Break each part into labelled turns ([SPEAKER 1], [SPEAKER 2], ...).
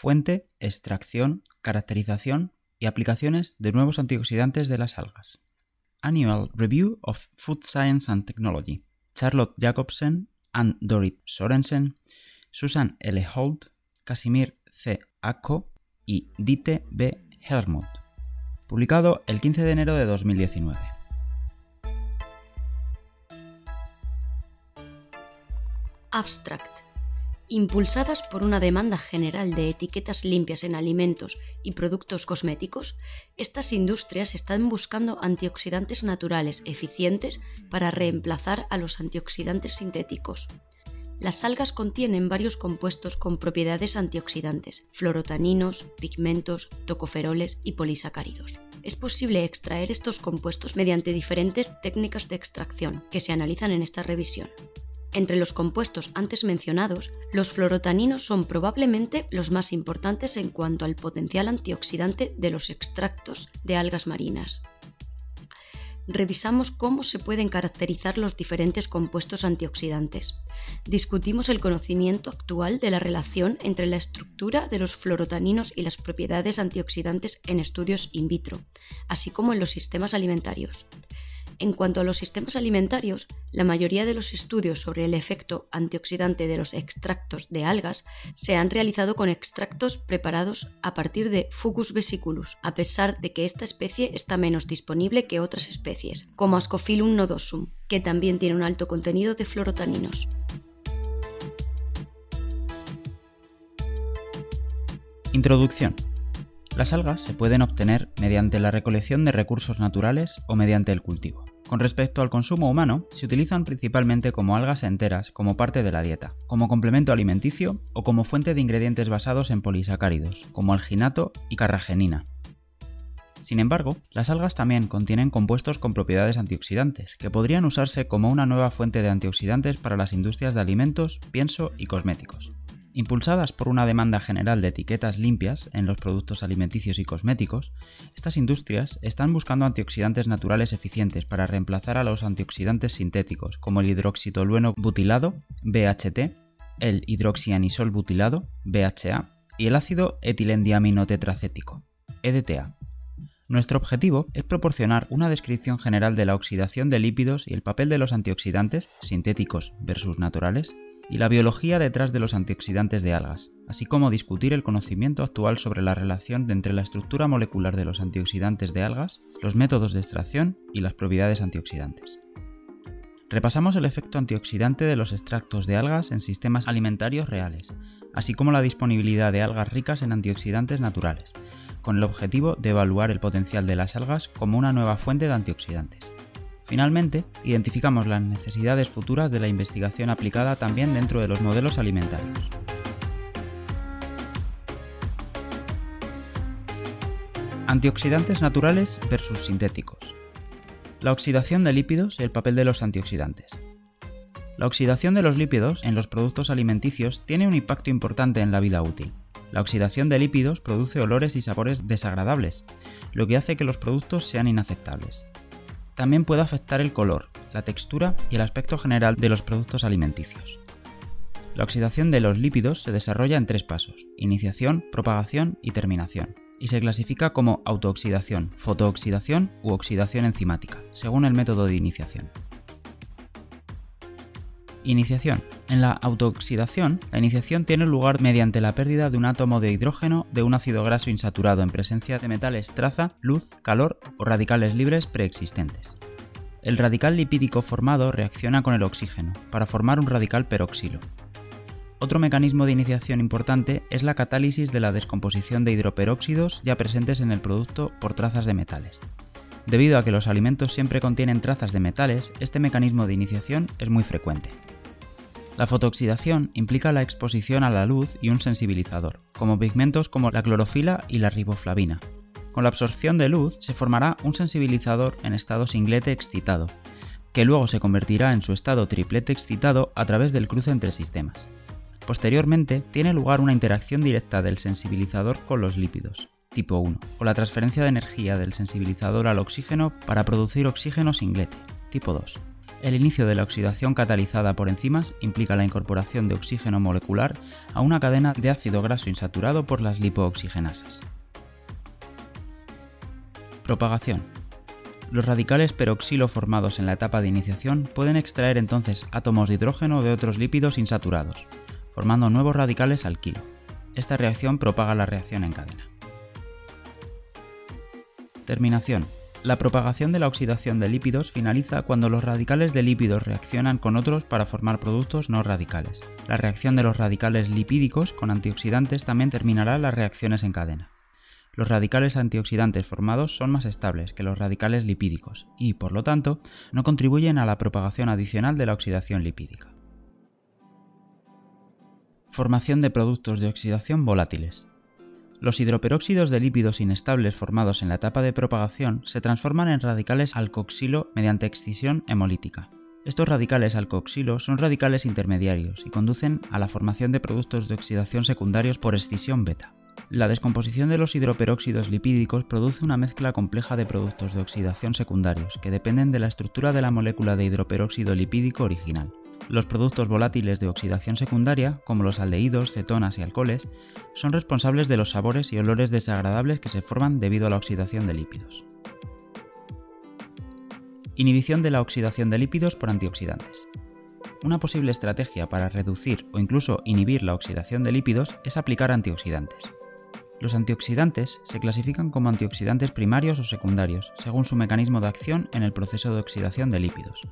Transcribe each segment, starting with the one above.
[SPEAKER 1] fuente, extracción, caracterización y aplicaciones de nuevos antioxidantes de las algas. Annual Review of Food Science and Technology. Charlotte Jacobsen, Ann Dorit Sorensen, Susan L. Holt, Casimir C. Akko y Dite B. Helmut. Publicado el 15 de enero de 2019.
[SPEAKER 2] Abstract. Impulsadas por una demanda general de etiquetas limpias en alimentos y productos cosméticos, estas industrias están buscando antioxidantes naturales eficientes para reemplazar a los antioxidantes sintéticos. Las algas contienen varios compuestos con propiedades antioxidantes, fluorotaninos, pigmentos, tocoferoles y polisacáridos. Es posible extraer estos compuestos mediante diferentes técnicas de extracción que se analizan en esta revisión. Entre los compuestos antes mencionados, los fluorotaninos son probablemente los más importantes en cuanto al potencial antioxidante de los extractos de algas marinas. Revisamos cómo se pueden caracterizar los diferentes compuestos antioxidantes. Discutimos el conocimiento actual de la relación entre la estructura de los fluorotaninos y las propiedades antioxidantes en estudios in vitro, así como en los sistemas alimentarios. En cuanto a los sistemas alimentarios, la mayoría de los estudios sobre el efecto antioxidante de los extractos de algas se han realizado con extractos preparados a partir de Fucus vesiculus, a pesar de que esta especie está menos disponible que otras especies, como Ascophyllum nodosum, que también tiene un alto contenido de fluorotaninos.
[SPEAKER 1] Introducción. Las algas se pueden obtener mediante la recolección de recursos naturales o mediante el cultivo. Con respecto al consumo humano, se utilizan principalmente como algas enteras, como parte de la dieta, como complemento alimenticio o como fuente de ingredientes basados en polisacáridos, como alginato y carragenina. Sin embargo, las algas también contienen compuestos con propiedades antioxidantes, que podrían usarse como una nueva fuente de antioxidantes para las industrias de alimentos, pienso y cosméticos. Impulsadas por una demanda general de etiquetas limpias en los productos alimenticios y cosméticos, estas industrias están buscando antioxidantes naturales eficientes para reemplazar a los antioxidantes sintéticos como el hidroxitolueno butilado, BHT, el hidroxianisol butilado, BHA, y el ácido etilendiaminotetracético, EDTA. Nuestro objetivo es proporcionar una descripción general de la oxidación de lípidos y el papel de los antioxidantes, sintéticos versus naturales, y la biología detrás de los antioxidantes de algas, así como discutir el conocimiento actual sobre la relación entre la estructura molecular de los antioxidantes de algas, los métodos de extracción y las propiedades antioxidantes. Repasamos el efecto antioxidante de los extractos de algas en sistemas alimentarios reales, así como la disponibilidad de algas ricas en antioxidantes naturales, con el objetivo de evaluar el potencial de las algas como una nueva fuente de antioxidantes. Finalmente, identificamos las necesidades futuras de la investigación aplicada también dentro de los modelos alimentarios. Antioxidantes naturales versus sintéticos. La oxidación de lípidos y el papel de los antioxidantes. La oxidación de los lípidos en los productos alimenticios tiene un impacto importante en la vida útil. La oxidación de lípidos produce olores y sabores desagradables, lo que hace que los productos sean inaceptables. También puede afectar el color, la textura y el aspecto general de los productos alimenticios. La oxidación de los lípidos se desarrolla en tres pasos, iniciación, propagación y terminación, y se clasifica como autooxidación, fotooxidación u oxidación enzimática, según el método de iniciación. Iniciación. En la autooxidación, la iniciación tiene lugar mediante la pérdida de un átomo de hidrógeno de un ácido graso insaturado en presencia de metales traza, luz, calor o radicales libres preexistentes. El radical lipídico formado reacciona con el oxígeno para formar un radical peroxilo. Otro mecanismo de iniciación importante es la catálisis de la descomposición de hidroperóxidos ya presentes en el producto por trazas de metales. Debido a que los alimentos siempre contienen trazas de metales, este mecanismo de iniciación es muy frecuente. La fotooxidación implica la exposición a la luz y un sensibilizador, como pigmentos como la clorofila y la riboflavina. Con la absorción de luz se formará un sensibilizador en estado singlete excitado, que luego se convertirá en su estado triplete excitado a través del cruce entre sistemas. Posteriormente, tiene lugar una interacción directa del sensibilizador con los lípidos, tipo 1, o la transferencia de energía del sensibilizador al oxígeno para producir oxígeno singlete, tipo 2. El inicio de la oxidación catalizada por enzimas implica la incorporación de oxígeno molecular a una cadena de ácido graso insaturado por las lipooxigenasas. Propagación. Los radicales peroxilo formados en la etapa de iniciación pueden extraer entonces átomos de hidrógeno de otros lípidos insaturados, formando nuevos radicales alquilo. Esta reacción propaga la reacción en cadena. Terminación. La propagación de la oxidación de lípidos finaliza cuando los radicales de lípidos reaccionan con otros para formar productos no radicales. La reacción de los radicales lipídicos con antioxidantes también terminará las reacciones en cadena. Los radicales antioxidantes formados son más estables que los radicales lipídicos y, por lo tanto, no contribuyen a la propagación adicional de la oxidación lipídica. Formación de productos de oxidación volátiles. Los hidroperóxidos de lípidos inestables formados en la etapa de propagación se transforman en radicales alcoxilo mediante excisión hemolítica. Estos radicales alcoxilo son radicales intermediarios y conducen a la formación de productos de oxidación secundarios por escisión beta. La descomposición de los hidroperóxidos lipídicos produce una mezcla compleja de productos de oxidación secundarios que dependen de la estructura de la molécula de hidroperóxido lipídico original. Los productos volátiles de oxidación secundaria, como los aldehídos, cetonas y alcoholes, son responsables de los sabores y olores desagradables que se forman debido a la oxidación de lípidos. Inhibición de la oxidación de lípidos por antioxidantes. Una posible estrategia para reducir o incluso inhibir la oxidación de lípidos es aplicar antioxidantes. Los antioxidantes se clasifican como antioxidantes primarios o secundarios, según su mecanismo de acción en el proceso de oxidación de lípidos.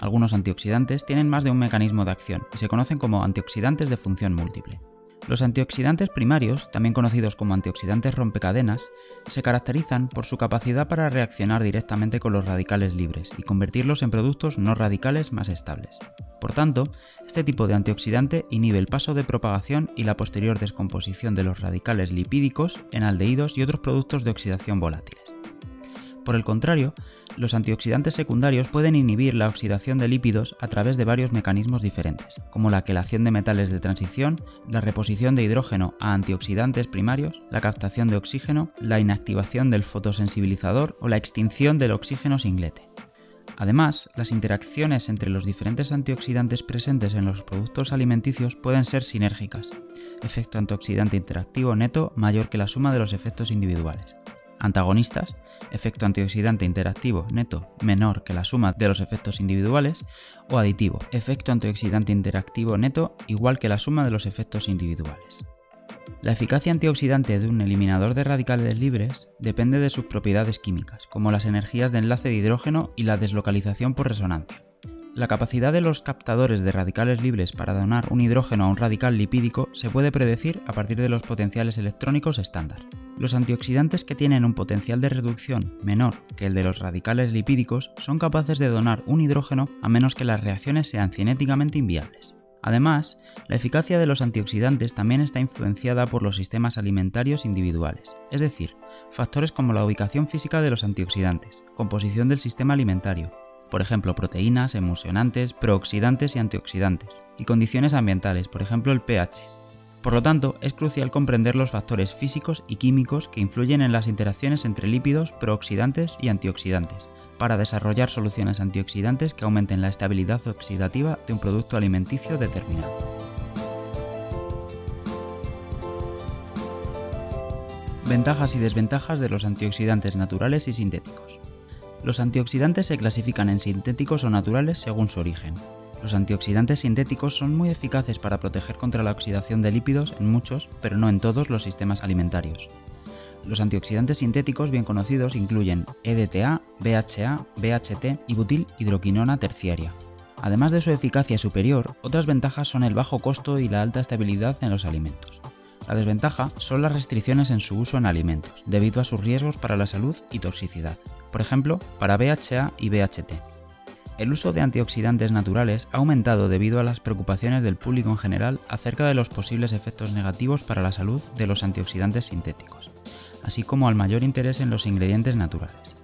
[SPEAKER 1] Algunos antioxidantes tienen más de un mecanismo de acción y se conocen como antioxidantes de función múltiple. Los antioxidantes primarios, también conocidos como antioxidantes rompecadenas, se caracterizan por su capacidad para reaccionar directamente con los radicales libres y convertirlos en productos no radicales más estables. Por tanto, este tipo de antioxidante inhibe el paso de propagación y la posterior descomposición de los radicales lipídicos en aldehídos y otros productos de oxidación volátiles. Por el contrario, los antioxidantes secundarios pueden inhibir la oxidación de lípidos a través de varios mecanismos diferentes, como la quelación de metales de transición, la reposición de hidrógeno a antioxidantes primarios, la captación de oxígeno, la inactivación del fotosensibilizador o la extinción del oxígeno singlete. Además, las interacciones entre los diferentes antioxidantes presentes en los productos alimenticios pueden ser sinérgicas, efecto antioxidante interactivo neto mayor que la suma de los efectos individuales antagonistas, efecto antioxidante interactivo neto menor que la suma de los efectos individuales, o aditivo, efecto antioxidante interactivo neto igual que la suma de los efectos individuales. La eficacia antioxidante de un eliminador de radicales libres depende de sus propiedades químicas, como las energías de enlace de hidrógeno y la deslocalización por resonancia. La capacidad de los captadores de radicales libres para donar un hidrógeno a un radical lipídico se puede predecir a partir de los potenciales electrónicos estándar. Los antioxidantes que tienen un potencial de reducción menor que el de los radicales lipídicos son capaces de donar un hidrógeno a menos que las reacciones sean cinéticamente inviables. Además, la eficacia de los antioxidantes también está influenciada por los sistemas alimentarios individuales, es decir, factores como la ubicación física de los antioxidantes, composición del sistema alimentario, por ejemplo proteínas, emulsionantes, prooxidantes y antioxidantes, y condiciones ambientales, por ejemplo el pH. Por lo tanto, es crucial comprender los factores físicos y químicos que influyen en las interacciones entre lípidos, prooxidantes y antioxidantes, para desarrollar soluciones antioxidantes que aumenten la estabilidad oxidativa de un producto alimenticio determinado. Ventajas y desventajas de los antioxidantes naturales y sintéticos. Los antioxidantes se clasifican en sintéticos o naturales según su origen. Los antioxidantes sintéticos son muy eficaces para proteger contra la oxidación de lípidos en muchos, pero no en todos los sistemas alimentarios. Los antioxidantes sintéticos bien conocidos incluyen EDTA, BHA, BHT y butil hidroquinona terciaria. Además de su eficacia superior, otras ventajas son el bajo costo y la alta estabilidad en los alimentos. La desventaja son las restricciones en su uso en alimentos, debido a sus riesgos para la salud y toxicidad, por ejemplo, para BHA y BHT. El uso de antioxidantes naturales ha aumentado debido a las preocupaciones del público en general acerca de los posibles efectos negativos para la salud de los antioxidantes sintéticos, así como al mayor interés en los ingredientes naturales.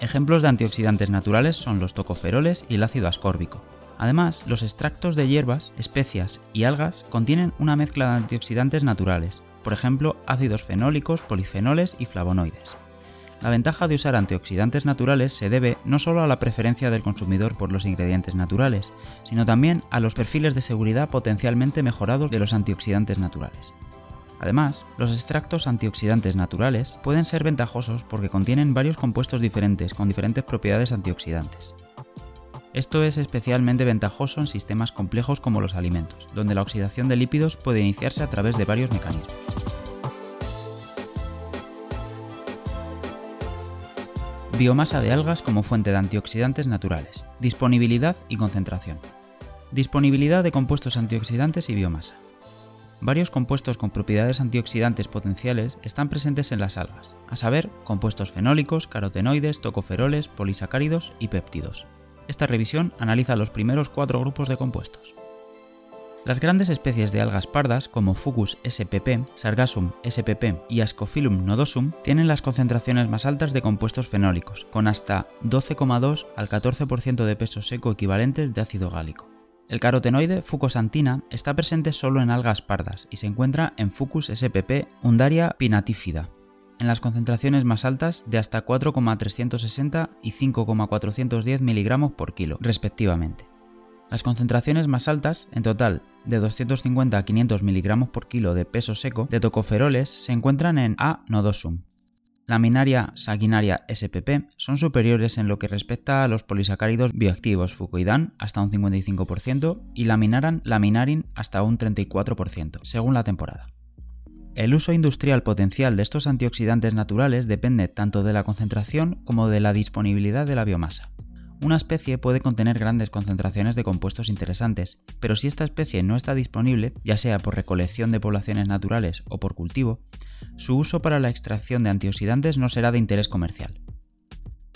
[SPEAKER 1] Ejemplos de antioxidantes naturales son los tocoferoles y el ácido ascórbico, Además, los extractos de hierbas, especias y algas contienen una mezcla de antioxidantes naturales, por ejemplo, ácidos fenólicos, polifenoles y flavonoides. La ventaja de usar antioxidantes naturales se debe no solo a la preferencia del consumidor por los ingredientes naturales, sino también a los perfiles de seguridad potencialmente mejorados de los antioxidantes naturales. Además, los extractos antioxidantes naturales pueden ser ventajosos porque contienen varios compuestos diferentes con diferentes propiedades antioxidantes. Esto es especialmente ventajoso en sistemas complejos como los alimentos, donde la oxidación de lípidos puede iniciarse a través de varios mecanismos. Biomasa de algas como fuente de antioxidantes naturales. Disponibilidad y concentración. Disponibilidad de compuestos antioxidantes y biomasa. Varios compuestos con propiedades antioxidantes potenciales están presentes en las algas, a saber, compuestos fenólicos, carotenoides, tocoferoles, polisacáridos y péptidos. Esta revisión analiza los primeros cuatro grupos de compuestos. Las grandes especies de algas pardas como Fucus spp, Sargassum spp y Ascophyllum nodosum tienen las concentraciones más altas de compuestos fenólicos, con hasta 12,2 al 14% de peso seco equivalentes de ácido gálico. El carotenoide fucosantina está presente solo en algas pardas y se encuentra en Fucus spp Undaria pinatifida, en las concentraciones más altas de hasta 4,360 y 5,410 mg por kilo, respectivamente. Las concentraciones más altas, en total de 250 a 500 mg por kilo de peso seco de tocoferoles, se encuentran en A. nodosum. Laminaria sanguinaria SPP son superiores en lo que respecta a los polisacáridos bioactivos fucoidan hasta un 55% y laminaran laminarin hasta un 34%, según la temporada. El uso industrial potencial de estos antioxidantes naturales depende tanto de la concentración como de la disponibilidad de la biomasa. Una especie puede contener grandes concentraciones de compuestos interesantes, pero si esta especie no está disponible, ya sea por recolección de poblaciones naturales o por cultivo, su uso para la extracción de antioxidantes no será de interés comercial.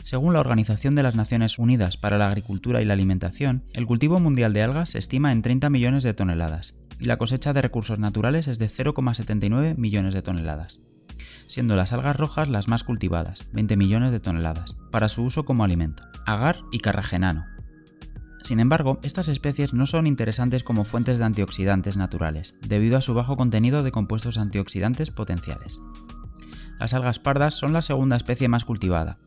[SPEAKER 1] Según la Organización de las Naciones Unidas para la Agricultura y la Alimentación, el cultivo mundial de algas se estima en 30 millones de toneladas, y la cosecha de recursos naturales es de 0,79 millones de toneladas siendo las algas rojas las más cultivadas, 20 millones de toneladas, para su uso como alimento, agar y carragenano. Sin embargo, estas especies no son interesantes como fuentes de antioxidantes naturales, debido a su bajo contenido de compuestos antioxidantes potenciales. Las algas pardas son la segunda especie más cultivada.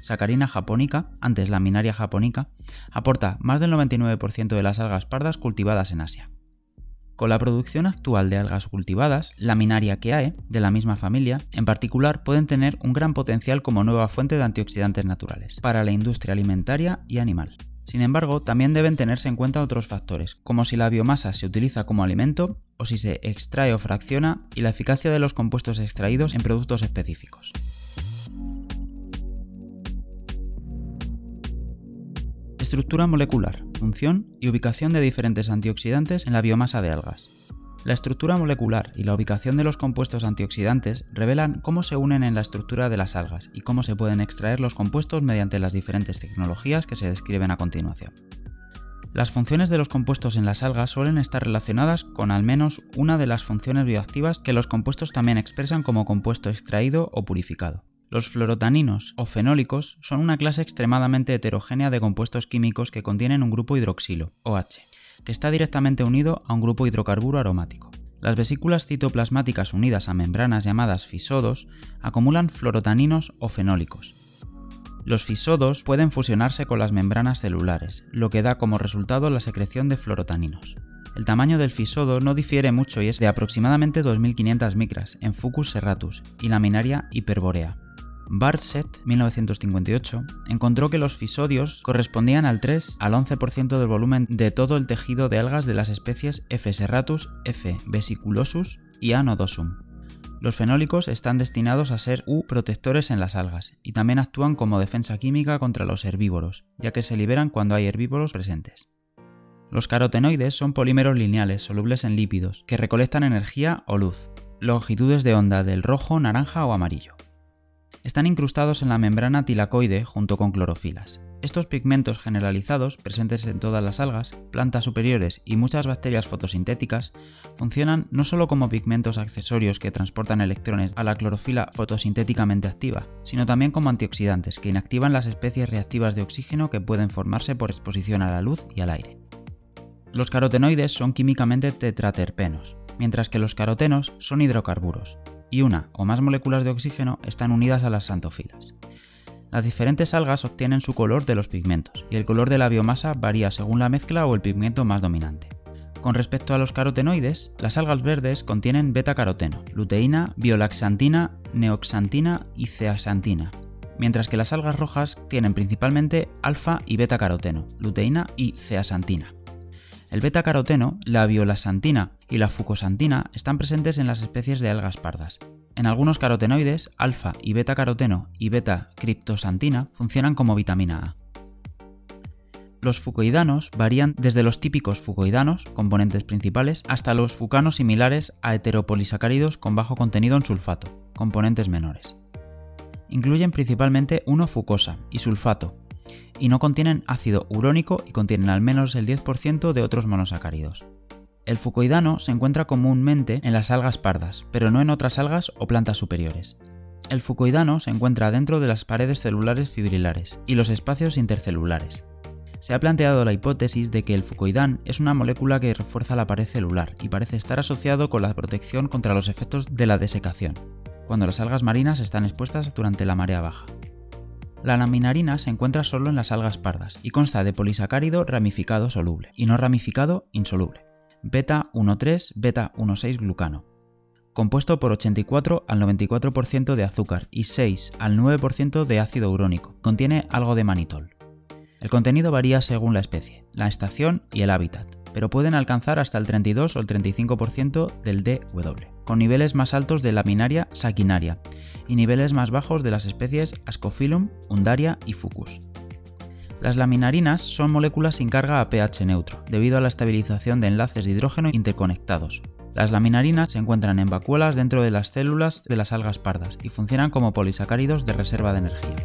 [SPEAKER 1] Sacarina japonica, antes laminaria japonica, aporta más del 99% de las algas pardas cultivadas en Asia. Con la producción actual de algas cultivadas, Laminaria Keae, de la misma familia, en particular pueden tener un gran potencial como nueva fuente de antioxidantes naturales para la industria alimentaria y animal. Sin embargo, también deben tenerse en cuenta otros factores, como si la biomasa se utiliza como alimento o si se extrae o fracciona y la eficacia de los compuestos extraídos en productos específicos. Estructura molecular, función y ubicación de diferentes antioxidantes en la biomasa de algas. La estructura molecular y la ubicación de los compuestos antioxidantes revelan cómo se unen en la estructura de las algas y cómo se pueden extraer los compuestos mediante las diferentes tecnologías que se describen a continuación. Las funciones de los compuestos en las algas suelen estar relacionadas con al menos una de las funciones bioactivas que los compuestos también expresan como compuesto extraído o purificado. Los fluorotaninos o fenólicos son una clase extremadamente heterogénea de compuestos químicos que contienen un grupo hidroxilo, OH, que está directamente unido a un grupo hidrocarburo aromático. Las vesículas citoplasmáticas unidas a membranas llamadas fisodos acumulan fluorotaninos o fenólicos. Los fisodos pueden fusionarse con las membranas celulares, lo que da como resultado la secreción de fluorotaninos. El tamaño del fisodo no difiere mucho y es de aproximadamente 2500 micras en Fucus serratus y laminaria hiperborea. Barset, 1958, encontró que los fisodios correspondían al 3 al 11% del volumen de todo el tejido de algas de las especies F. serratus, F. vesiculosus y A. nodosum. Los fenólicos están destinados a ser U protectores en las algas y también actúan como defensa química contra los herbívoros, ya que se liberan cuando hay herbívoros presentes. Los carotenoides son polímeros lineales solubles en lípidos que recolectan energía o luz, longitudes de onda del rojo, naranja o amarillo están incrustados en la membrana tilacoide junto con clorofilas. Estos pigmentos generalizados, presentes en todas las algas, plantas superiores y muchas bacterias fotosintéticas, funcionan no solo como pigmentos accesorios que transportan electrones a la clorofila fotosintéticamente activa, sino también como antioxidantes que inactivan las especies reactivas de oxígeno que pueden formarse por exposición a la luz y al aire. Los carotenoides son químicamente tetraterpenos, mientras que los carotenos son hidrocarburos, y una o más moléculas de oxígeno están unidas a las santofilas. Las diferentes algas obtienen su color de los pigmentos, y el color de la biomasa varía según la mezcla o el pigmento más dominante. Con respecto a los carotenoides, las algas verdes contienen beta-caroteno, luteína, biolaxantina, neoxantina y ceaxantina, mientras que las algas rojas tienen principalmente alfa y beta-caroteno, luteína y ceaxantina. El beta-caroteno, la biolaxantina y la fucosantina están presentes en las especies de algas pardas. En algunos carotenoides, alfa y beta-caroteno y beta-criptosantina funcionan como vitamina A. Los fucoidanos varían desde los típicos fucoidanos, componentes principales, hasta los fucanos similares a heteropolisacáridos con bajo contenido en sulfato, componentes menores. Incluyen principalmente 1-fucosa y sulfato, y no contienen ácido urónico y contienen al menos el 10% de otros monosacáridos. El fucoidano se encuentra comúnmente en las algas pardas, pero no en otras algas o plantas superiores. El fucoidano se encuentra dentro de las paredes celulares fibrilares y los espacios intercelulares. Se ha planteado la hipótesis de que el fucoidán es una molécula que refuerza la pared celular y parece estar asociado con la protección contra los efectos de la desecación, cuando las algas marinas están expuestas durante la marea baja. La laminarina se encuentra solo en las algas pardas y consta de polisacárido ramificado soluble y no ramificado insoluble, beta 1,3 beta 1,6 glucano, compuesto por 84 al 94% de azúcar y 6 al 9% de ácido urónico. Contiene algo de manitol. El contenido varía según la especie, la estación y el hábitat, pero pueden alcanzar hasta el 32 o el 35% del DW, con niveles más altos de laminaria saquinaria y niveles más bajos de las especies Ascophyllum, Undaria y Fucus. Las laminarinas son moléculas sin carga a pH neutro, debido a la estabilización de enlaces de hidrógeno interconectados. Las laminarinas se encuentran en vacuolas dentro de las células de las algas pardas y funcionan como polisacáridos de reserva de energía.